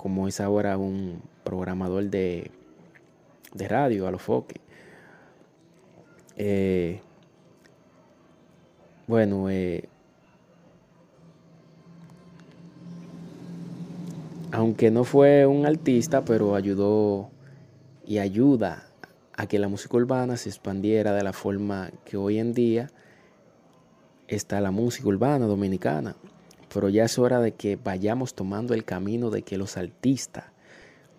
como es ahora un programador de, de radio a los foques. Eh, bueno, eh, aunque no fue un artista, pero ayudó y ayuda a que la música urbana se expandiera de la forma que hoy en día está la música urbana dominicana pero ya es hora de que vayamos tomando el camino de que los artistas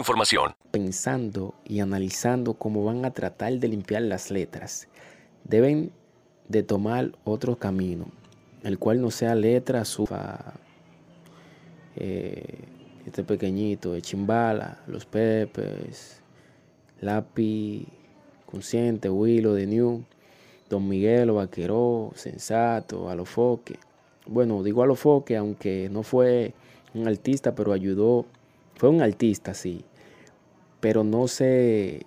información. Pensando y analizando cómo van a tratar de limpiar las letras, deben de tomar otro camino, el cual no sea letra su eh, este pequeñito de chimbala, los pepes, lápiz, consciente, Willow de New, Don Miguel, Vaqueró, Sensato, Alofoque. Bueno, digo Alofoque, aunque no fue un artista, pero ayudó fue un artista, sí, pero no se